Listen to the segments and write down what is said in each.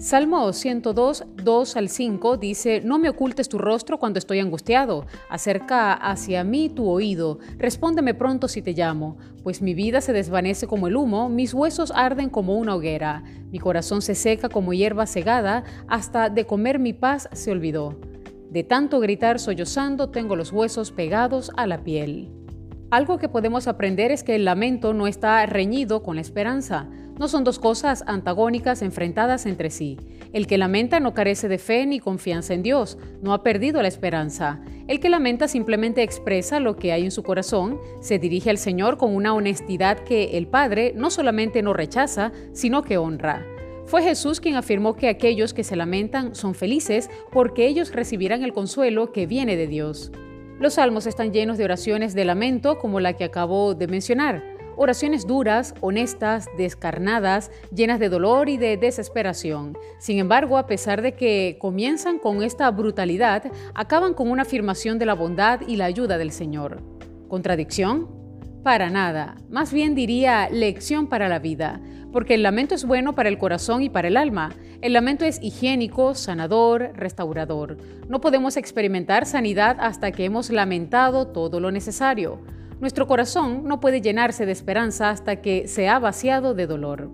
Salmo 102, 2 al 5 dice, No me ocultes tu rostro cuando estoy angustiado, acerca hacia mí tu oído, respóndeme pronto si te llamo, pues mi vida se desvanece como el humo, mis huesos arden como una hoguera, mi corazón se seca como hierba segada, hasta de comer mi paz se olvidó. De tanto gritar sollozando tengo los huesos pegados a la piel. Algo que podemos aprender es que el lamento no está reñido con la esperanza. No son dos cosas antagónicas enfrentadas entre sí. El que lamenta no carece de fe ni confianza en Dios, no ha perdido la esperanza. El que lamenta simplemente expresa lo que hay en su corazón, se dirige al Señor con una honestidad que el Padre no solamente no rechaza, sino que honra. Fue Jesús quien afirmó que aquellos que se lamentan son felices porque ellos recibirán el consuelo que viene de Dios. Los salmos están llenos de oraciones de lamento como la que acabo de mencionar. Oraciones duras, honestas, descarnadas, llenas de dolor y de desesperación. Sin embargo, a pesar de que comienzan con esta brutalidad, acaban con una afirmación de la bondad y la ayuda del Señor. ¿Contradicción? Para nada, más bien diría lección para la vida, porque el lamento es bueno para el corazón y para el alma. El lamento es higiénico, sanador, restaurador. No podemos experimentar sanidad hasta que hemos lamentado todo lo necesario. Nuestro corazón no puede llenarse de esperanza hasta que se ha vaciado de dolor.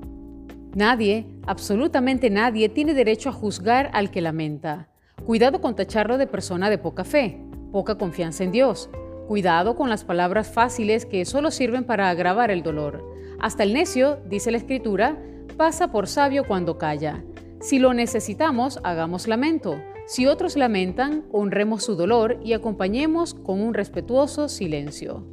Nadie, absolutamente nadie, tiene derecho a juzgar al que lamenta. Cuidado con tacharlo de persona de poca fe, poca confianza en Dios. Cuidado con las palabras fáciles que solo sirven para agravar el dolor. Hasta el necio, dice la escritura, pasa por sabio cuando calla. Si lo necesitamos, hagamos lamento. Si otros lamentan, honremos su dolor y acompañemos con un respetuoso silencio.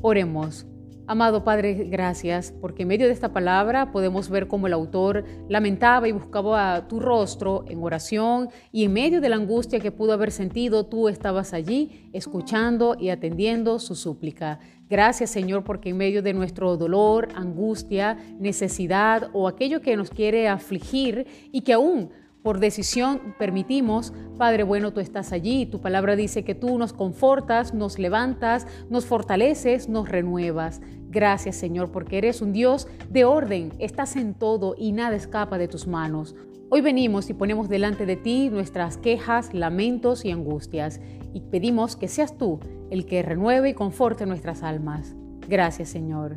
Oremos. Amado Padre, gracias, porque en medio de esta palabra podemos ver cómo el autor lamentaba y buscaba tu rostro en oración y en medio de la angustia que pudo haber sentido, tú estabas allí escuchando y atendiendo su súplica. Gracias Señor, porque en medio de nuestro dolor, angustia, necesidad o aquello que nos quiere afligir y que aún por decisión permitimos, Padre bueno, tú estás allí. Tu palabra dice que tú nos confortas, nos levantas, nos fortaleces, nos renuevas. Gracias Señor, porque eres un Dios de orden, estás en todo y nada escapa de tus manos. Hoy venimos y ponemos delante de ti nuestras quejas, lamentos y angustias y pedimos que seas tú el que renueve y conforte nuestras almas. Gracias Señor.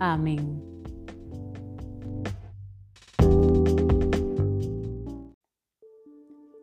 Amén.